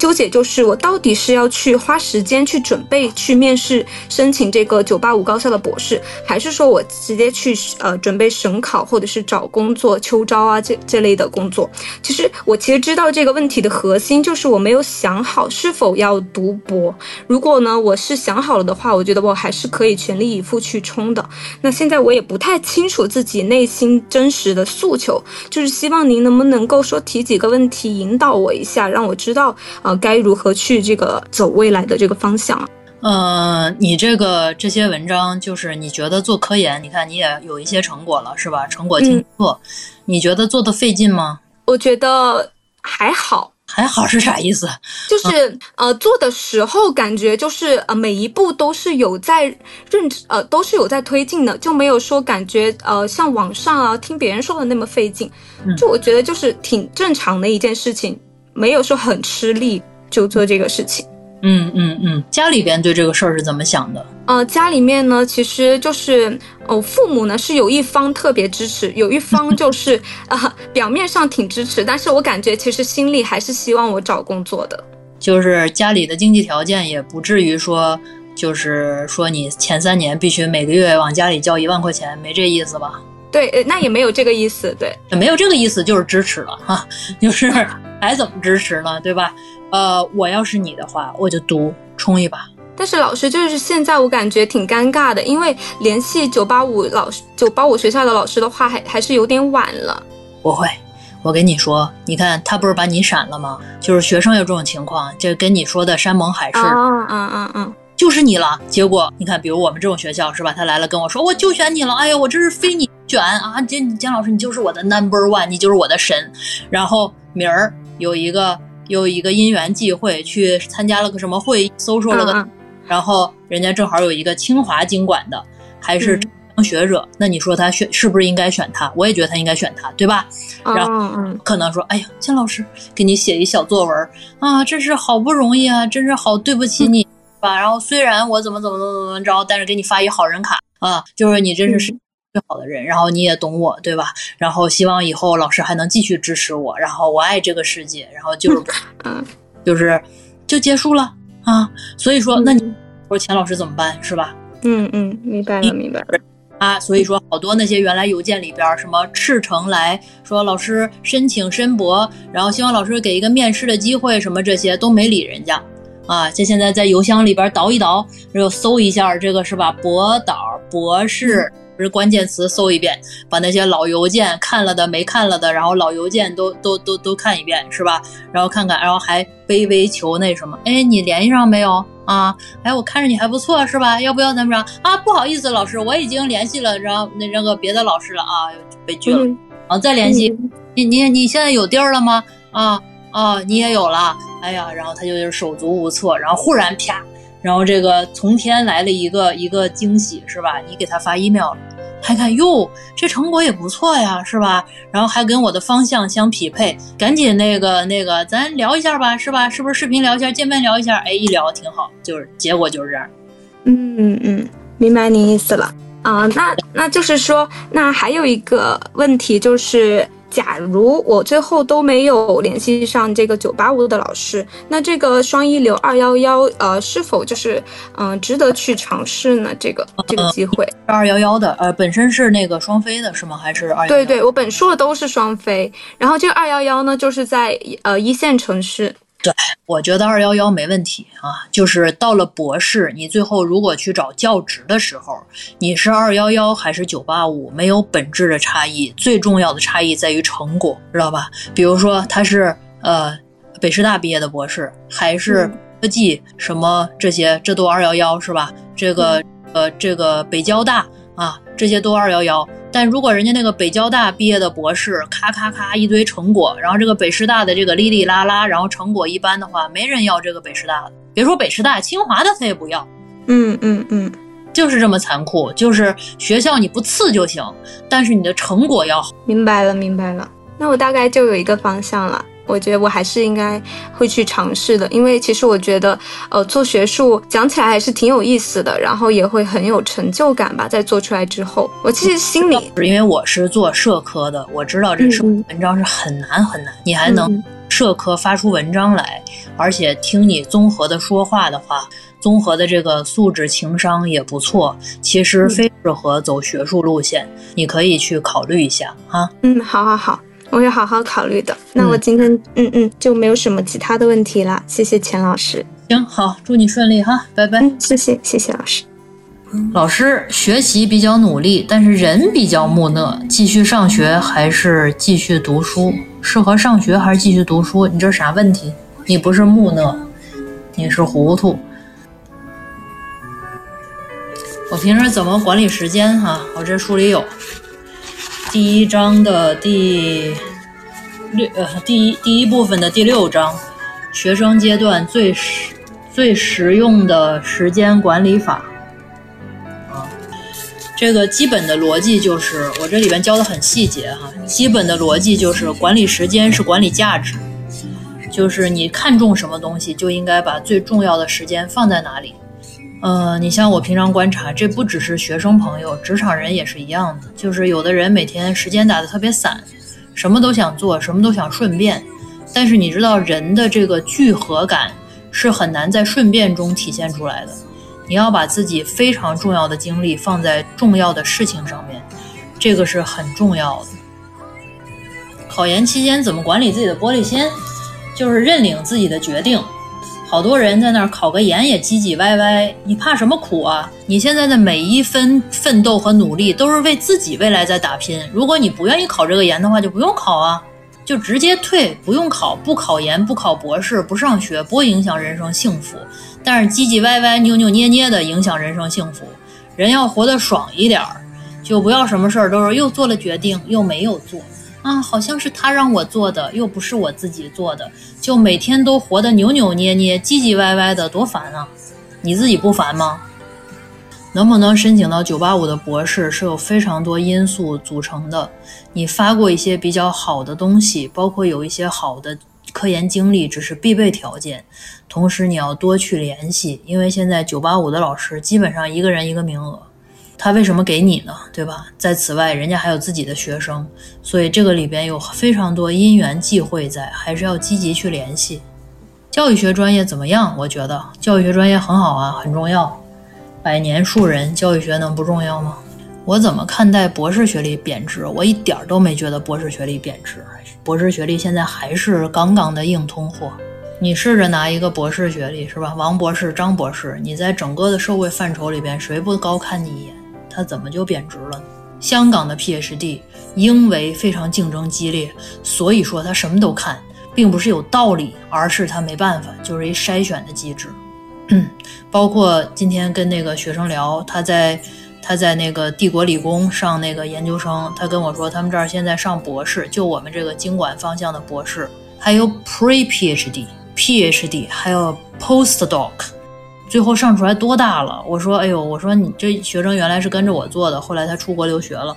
S6: 纠结就是我到底是要去花时间去准备去面试申请这个九八五高校的博士，还是说我直接去呃准备省考或者是找工作秋招啊这这类的工作？其实我其实知道这个问题的核心就是我没有想好是否要读博。如果呢我是想好了的话，我觉得我还是可以全力以赴去冲的。那现在我也不太清楚自己内心真实的诉求，就是希望您能不能够说提几个问题引导我一下，让我知道啊该如何去这个走未来的这个方向。
S1: 呃，你这个这些文章，就是你觉得做科研，你看你也有一些成果了，是吧？成果经做，你觉得做的费劲吗？
S6: 我觉得还好。
S1: 还好是啥意思？
S6: 就是呃，做的时候感觉就是呃，每一步都是有在认呃，都是有在推进的，就没有说感觉呃，像网上啊听别人说的那么费劲。就我觉得就是挺正常的一件事情，没有说很吃力就做这个事情。
S1: 嗯嗯嗯，家里边对这个事儿是怎么想的？
S6: 呃，家里面呢，其实就是哦，父母呢是有一方特别支持，有一方就是 啊，表面上挺支持，但是我感觉其实心里还是希望我找工作的。
S1: 就是家里的经济条件也不至于说，就是说你前三年必须每个月往家里交一万块钱，没这意思吧？
S6: 对，那也没有这个意思，对，
S1: 没有这个意思就是支持了哈，就是还怎么支持呢？对吧？呃，我要是你的话，我就读冲一把。
S6: 但是老师就是现在我感觉挺尴尬的，因为联系九八五老师、九八五学校的老师的话，还还是有点晚了。
S1: 不会，我跟你说，你看他不是把你闪了吗？就是学生有这种情况，就跟你说的山盟海誓，
S6: 嗯嗯嗯嗯，
S1: 就是你了。结果你看，比如我们这种学校是吧？他来了跟我说，我就选你了。哎呀，我真是非你选啊！金金老师，你就是我的 number one，你就是我的神。然后明儿有一个。有一个因缘际会去参加了个什么会议，搜索了个，然后人家正好有一个清华经管的，还是学者，那你说他选是不是应该选他？我也觉得他应该选他，对吧？然后可能说，哎呀，金老师给你写一小作文啊，这是好不容易啊，真是好对不起你吧？然后虽然我怎么怎么怎么怎么着，但是给你发一好人卡啊，就是你真是。最好的人，然后你也懂我，对吧？然后希望以后老师还能继续支持我，然后我爱这个世界，然后就是，嗯，就是就结束了啊。所以说，那你说钱老师怎么办，是吧？
S6: 嗯嗯，明白了，明白了
S1: 啊。所以说，好多那些原来邮件里边什么赤诚来说老师申请申博，然后希望老师给一个面试的机会，什么这些都没理人家啊。就现在在邮箱里边倒一倒，然后搜一下这个是吧？博导博士。是关键词搜一遍，把那些老邮件看了的、没看了的，然后老邮件都都都都看一遍，是吧？然后看看，然后还卑微求那什么，哎，你联系上没有啊？哎，我看着你还不错，是吧？要不要怎么着啊？不好意思，老师，我已经联系了，然后那那个别的老师了啊，被拒了。啊，再联系你，你你现在有地儿了吗？啊啊，你也有了。哎呀，然后他就是手足无措，然后忽然啪。然后这个从天来了一个一个惊喜，是吧？你给他发 email 了，还看哟，这成果也不错呀，是吧？然后还跟我的方向相匹配，赶紧那个那个，咱聊一下吧，是吧？是不是视频聊一下，见面聊一下？哎，一聊挺好，就是结果就是这样。
S6: 嗯嗯嗯，明白您意思了啊。那那就是说，那还有一个问题就是。假如我最后都没有联系上这个九八五的老师，那这个双一流二幺幺，呃，是否就是嗯值得去尝试呢？这个这个机会
S1: 二幺幺的，呃，本身是那个双非的是吗？还是二？
S6: 对对，我本硕都是双非，然后这个二幺幺呢，就是在呃一线城市。
S1: 对，我觉得二幺幺没问题啊，就是到了博士，你最后如果去找教职的时候，你是二幺幺还是九八五，没有本质的差异，最重要的差异在于成果，知道吧？比如说他是呃北师大毕业的博士，还是科技什么这些，这都二幺幺是吧？这个呃这个北交大啊，这些都二幺幺。但如果人家那个北交大毕业的博士，咔咔咔一堆成果，然后这个北师大的这个哩哩啦啦，然后成果一般的话，没人要这个北师大的。别说北师大，清华的他也不要。
S6: 嗯嗯嗯，
S1: 就是这么残酷，就是学校你不次就行，但是你的成果要好。
S6: 明白了，明白了。那我大概就有一个方向了。我觉得我还是应该会去尝试的，因为其实我觉得，呃，做学术讲起来还是挺有意思的，然后也会很有成就感吧。在做出来之后，我其实心里，
S1: 因为我是做社科的，我知道这社文章是很难很难，你还能。社科发出文章来，而且听你综合的说话的话，综合的这个素质、情商也不错，其实非适合走学术路线，你可以去考虑一下哈。
S6: 嗯，好好好，我会好好考虑的。那我今天嗯嗯就没有什么其他的问题了，谢谢钱老师。
S1: 行，好，祝你顺利哈，拜拜。
S6: 嗯，谢谢谢谢老师。
S1: 老师学习比较努力，但是人比较木讷，继续上学还是继续读书？适合上学还是继续读书？你这啥问题？你不是木讷，你是糊涂。我平时怎么管理时间？哈，我这书里有第一章的第六呃第一第一部分的第六章，学生阶段最实最实用的时间管理法啊。这个基本的逻辑就是，我这里边教的很细节哈。基本的逻辑就是，管理时间是管理价值，就是你看重什么东西，就应该把最重要的时间放在哪里。呃，你像我平常观察，这不只是学生朋友，职场人也是一样的。就是有的人每天时间打得特别散，什么都想做，什么都想顺便，但是你知道人的这个聚合感是很难在顺便中体现出来的。你要把自己非常重要的精力放在重要的事情上面，这个是很重要的。考研期间怎么管理自己的玻璃心？就是认领自己的决定。好多人在那儿考个研也唧唧歪歪，你怕什么苦啊？你现在的每一分奋斗和努力都是为自己未来在打拼。如果你不愿意考这个研的话，就不用考啊，就直接退，不用考，不考研，不考博士，不上学，不会影响人生幸福。但是唧唧歪歪、扭扭捏捏的影响人生幸福。人要活得爽一点儿，就不要什么事儿都是又做了决定又没有做啊，好像是他让我做的，又不是我自己做的，就每天都活得扭扭捏捏、唧唧歪歪的，多烦啊！你自己不烦吗？能不能申请到985的博士是有非常多因素组成的。你发过一些比较好的东西，包括有一些好的科研经历，只是必备条件。同时你要多去联系，因为现在985的老师基本上一个人一个名额，他为什么给你呢？对吧？在此外，人家还有自己的学生，所以这个里边有非常多因缘际会在，还是要积极去联系。教育学专业怎么样？我觉得教育学专业很好啊，很重要。百年树人，教育学能不重要吗？我怎么看待博士学历贬值？我一点都没觉得博士学历贬值，博士学历现在还是杠杠的硬通货。你试着拿一个博士学历是吧？王博士、张博士，你在整个的社会范畴里边，谁不高看你一眼？他怎么就贬值了？香港的 PhD 因为非常竞争激烈，所以说他什么都看，并不是有道理，而是他没办法，就是一筛选的机制。包括今天跟那个学生聊，他在他在那个帝国理工上那个研究生，他跟我说，他们这儿现在上博士，就我们这个经管方向的博士，还有 Pre PhD。PhD 还有 Postdoc，最后上出来多大了？我说，哎呦，我说你这学生原来是跟着我做的，后来他出国留学了。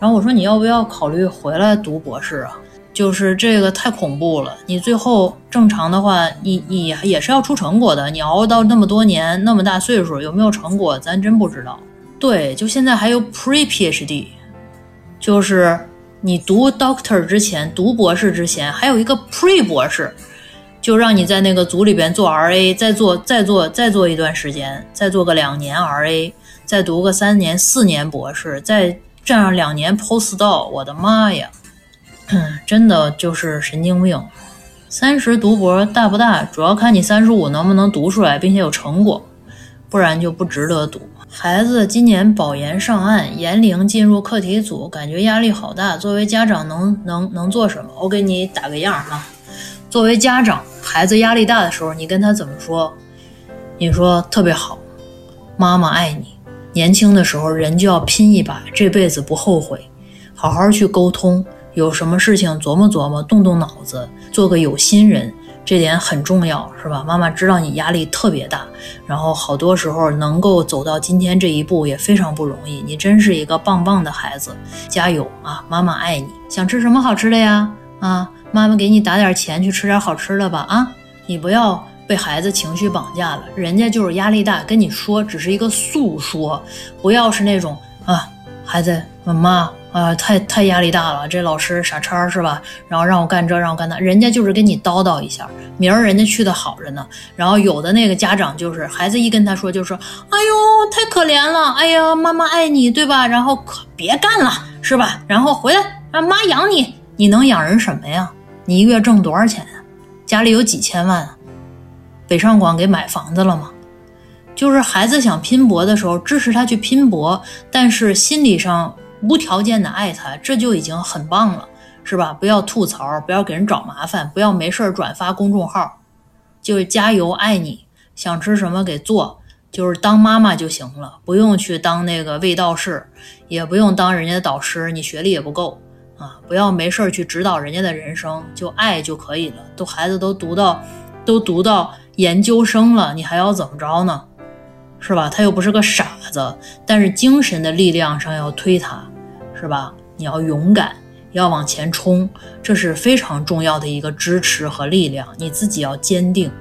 S1: 然后我说你要不要考虑回来读博士啊？就是这个太恐怖了。你最后正常的话，你你也是要出成果的。你熬到那么多年，那么大岁数，有没有成果，咱真不知道。对，就现在还有 Pre PhD，就是你读 Doctor 之前，读博士之前，还有一个 Pre 博士。就让你在那个组里边做 RA，再做再做再做一段时间，再做个两年 RA，再读个三年四年博士，再这样两年 Postdoc，我的妈呀，真的就是神经病。三十读博大不大，主要看你三十五能不能读出来，并且有成果，不然就不值得读。孩子今年保研上岸，研龄进入课题组，感觉压力好大。作为家长能能能做什么？我给你打个样哈。作为家长，孩子压力大的时候，你跟他怎么说？你说特别好，妈妈爱你。年轻的时候，人就要拼一把，这辈子不后悔。好好去沟通，有什么事情琢磨琢磨，动动脑子，做个有心人，这点很重要，是吧？妈妈知道你压力特别大，然后好多时候能够走到今天这一步也非常不容易。你真是一个棒棒的孩子，加油啊！妈妈爱你。想吃什么好吃的呀？啊？妈妈给你打点钱去吃点好吃的吧啊！你不要被孩子情绪绑架了，人家就是压力大，跟你说只是一个诉说，不要是那种啊，孩子，妈妈啊，太太压力大了，这老师傻叉是吧？然后让我干这，让我干那，人家就是跟你叨叨一下，明儿人家去的好着呢。然后有的那个家长就是孩子一跟他说，就说，哎呦，太可怜了，哎呀，妈妈爱你，对吧？然后可别干了，是吧？然后回来让妈养你，你能养人什么呀？你一个月挣多少钱呀？家里有几千万啊？北上广给买房子了吗？就是孩子想拼搏的时候，支持他去拼搏，但是心理上。无条件的爱他，这就已经很棒了，是吧？不要吐槽，不要给人找麻烦，不要没事转发公众号，就是加油，爱你，想吃什么给做，就是当妈妈就行了，不用去当那个卫道士，也不用当人家的导师，你学历也不够啊！不要没事儿去指导人家的人生，就爱就可以了。都孩子都读到，都读到研究生了，你还要怎么着呢？是吧？他又不是个傻子，但是精神的力量上要推他，是吧？你要勇敢，要往前冲，这是非常重要的一个支持和力量。你自己要坚定，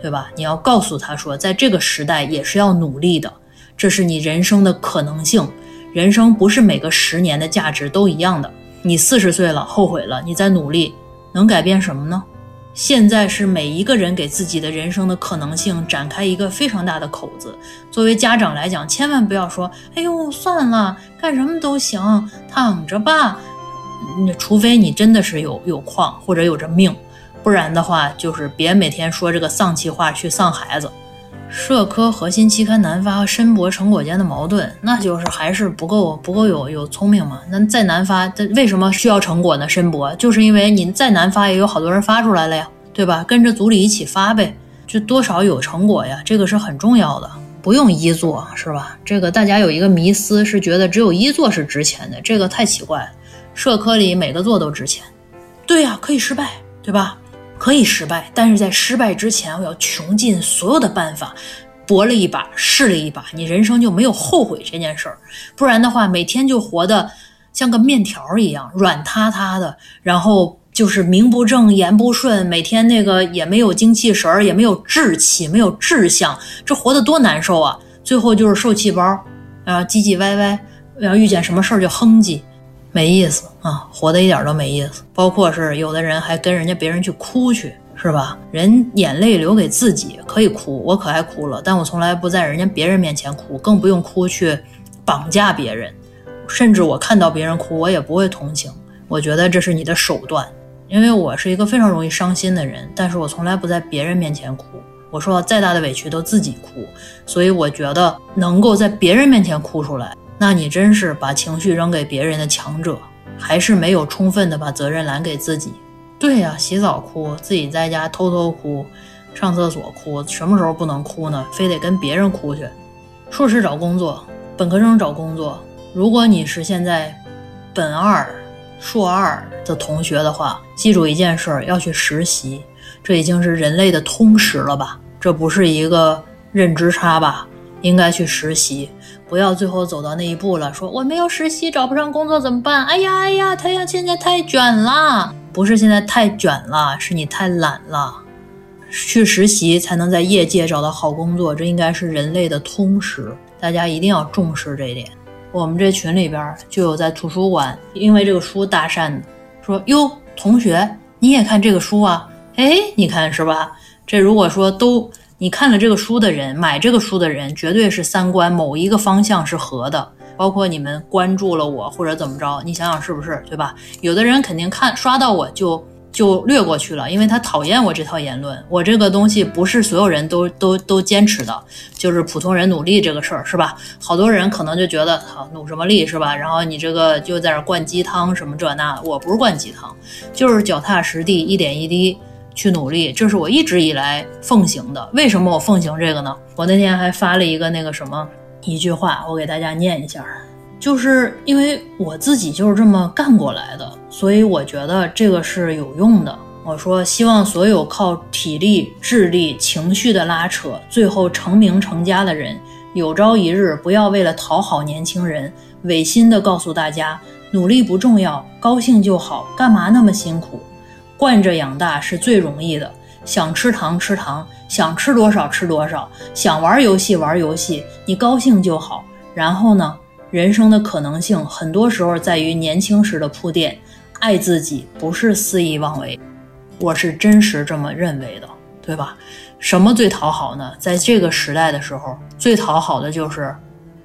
S1: 对吧？你要告诉他说，在这个时代也是要努力的，这是你人生的可能性。人生不是每个十年的价值都一样的。你四十岁了，后悔了，你再努力，能改变什么呢？现在是每一个人给自己的人生的可能性展开一个非常大的口子。作为家长来讲，千万不要说：“哎呦，算了，干什么都行，躺着吧。”那除非你真的是有有矿或者有着命，不然的话，就是别每天说这个丧气话去丧孩子。社科核心期刊难发和申博成果间的矛盾，那就是还是不够不够有有聪明嘛？那再难发，它为什么需要成果呢？申博就是因为你再难发，也有好多人发出来了呀，对吧？跟着组里一起发呗，就多少有成果呀，这个是很重要的，不用一做是吧？这个大家有一个迷思是觉得只有一做是值钱的，这个太奇怪了。社科里每个做都值钱，对呀，可以失败，对吧？可以失败，但是在失败之前，我要穷尽所有的办法，搏了一把，试了一把，你人生就没有后悔这件事儿。不然的话，每天就活得像个面条一样软塌塌的，然后就是名不正言不顺，每天那个也没有精气神儿，也没有志气，没有志向，这活得多难受啊！最后就是受气包，然后唧唧歪歪，然后遇见什么事儿就哼唧。没意思啊，活的一点都没意思。包括是有的人还跟人家别人去哭去，是吧？人眼泪留给自己可以哭，我可爱哭了，但我从来不在人家别人面前哭，更不用哭去绑架别人。甚至我看到别人哭，我也不会同情。我觉得这是你的手段，因为我是一个非常容易伤心的人，但是我从来不在别人面前哭。我说再大的委屈都自己哭，所以我觉得能够在别人面前哭出来。那你真是把情绪扔给别人的强者，还是没有充分的把责任揽给自己？对呀，洗澡哭，自己在家偷偷哭，上厕所哭，什么时候不能哭呢？非得跟别人哭去？硕士找工作，本科生找工作，如果你是现在本二、硕二的同学的话，记住一件事儿，要去实习，这已经是人类的通识了吧？这不是一个认知差吧？应该去实习。不要最后走到那一步了，说我没有实习找不上工作怎么办？哎呀哎呀，太阳现在太卷了，不是现在太卷了，是你太懒了。去实习才能在业界找到好工作，这应该是人类的通识，大家一定要重视这一点。我们这群里边就有在图书馆因为这个书搭讪的，说哟同学你也看这个书啊？哎，你看是吧？这如果说都。你看了这个书的人，买这个书的人，绝对是三观某一个方向是合的。包括你们关注了我或者怎么着，你想想是不是，对吧？有的人肯定看刷到我就就略过去了，因为他讨厌我这套言论。我这个东西不是所有人都都都坚持的，就是普通人努力这个事儿，是吧？好多人可能就觉得，好努什么力，是吧？然后你这个就在那灌鸡汤什么这那，我不是灌鸡汤，就是脚踏实地，一点一滴。去努力，这是我一直以来奉行的。为什么我奉行这个呢？我那天还发了一个那个什么一句话，我给大家念一下，就是因为我自己就是这么干过来的，所以我觉得这个是有用的。我说，希望所有靠体力、智力、情绪的拉扯，最后成名成家的人，有朝一日不要为了讨好年轻人，违心的告诉大家，努力不重要，高兴就好，干嘛那么辛苦？惯着养大是最容易的，想吃糖吃糖，想吃多少吃多少，想玩游戏玩游戏，你高兴就好。然后呢，人生的可能性很多时候在于年轻时的铺垫。爱自己不是肆意妄为，我是真实这么认为的，对吧？什么最讨好呢？在这个时代的时候，最讨好的就是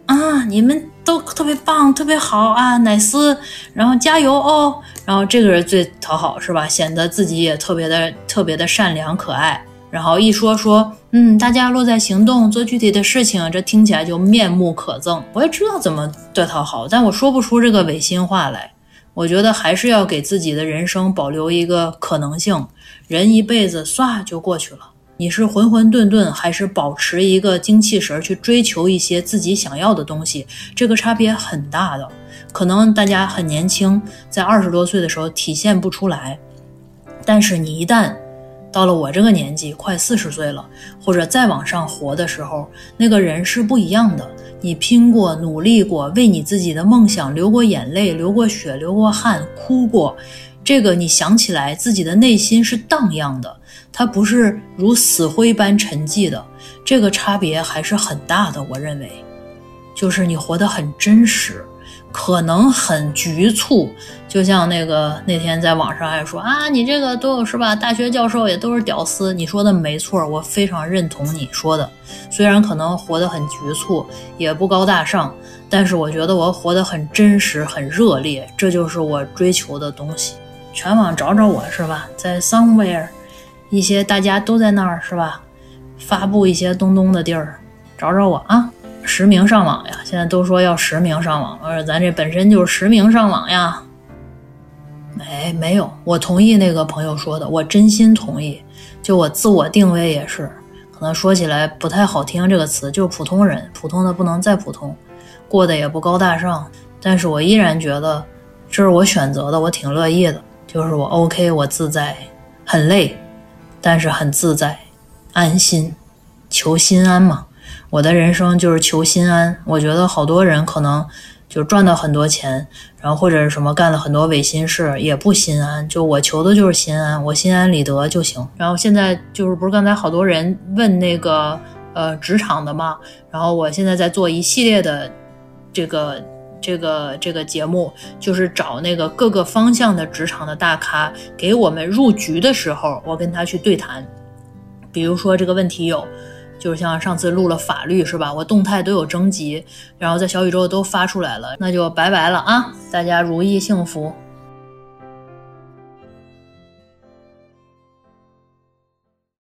S1: 啊，你们都特别棒，特别好啊，奶丝，然后加油哦，然后这个人最讨好，是吧？显得自己也特别的特别的善良可爱。然后一说说，嗯，大家落在行动，做具体的事情，这听起来就面目可憎。我也知道怎么对讨好，但我说不出这个违心话来。我觉得还是要给自己的人生保留一个可能性。人一辈子唰就过去了，你是浑浑沌沌，还是保持一个精气神去追求一些自己想要的东西？这个差别很大的。可能大家很年轻，在二十多岁的时候体现不出来，但是你一旦到了我这个年纪，快四十岁了，或者再往上活的时候，那个人是不一样的。你拼过、努力过，为你自己的梦想流过眼泪、流过血、流过汗、哭过，这个你想起来，自己的内心是荡漾的，它不是如死灰般沉寂的。这个差别还是很大的，我认为，就是你活得很真实。可能很局促，就像那个那天在网上还说啊，你这个都有是吧？大学教授也都是屌丝，你说的没错，我非常认同你说的。虽然可能活得很局促，也不高大上，但是我觉得我活得很真实，很热烈，这就是我追求的东西。全网找找我是吧？在 somewhere，一些大家都在那儿是吧？发布一些东东的地儿，找找我啊。实名上网呀！现在都说要实名上网，而咱这本身就是实名上网呀。没没有，我同意那个朋友说的，我真心同意。就我自我定位也是，可能说起来不太好听这个词，就是普通人，普通的不能再普通，过得也不高大上。但是我依然觉得这是我选择的，我挺乐意的，就是我 OK，我自在，很累，但是很自在，安心，求心安嘛。我的人生就是求心安。我觉得好多人可能就赚到很多钱，然后或者是什么干了很多违心事，也不心安。就我求的就是心安，我心安理得就行。然后现在就是不是刚才好多人问那个呃职场的嘛？然后我现在在做一系列的这个这个这个节目，就是找那个各个方向的职场的大咖，给我们入局的时候，我跟他去对谈。比如说这个问题有。就是像上次录了法律是吧？我动态都有征集，然后在小宇宙都发出来了，那就拜拜了啊！大家如意幸福。